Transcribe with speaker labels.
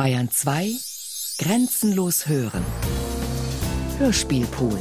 Speaker 1: Bayern 2 Grenzenlos hören. Hörspielpool.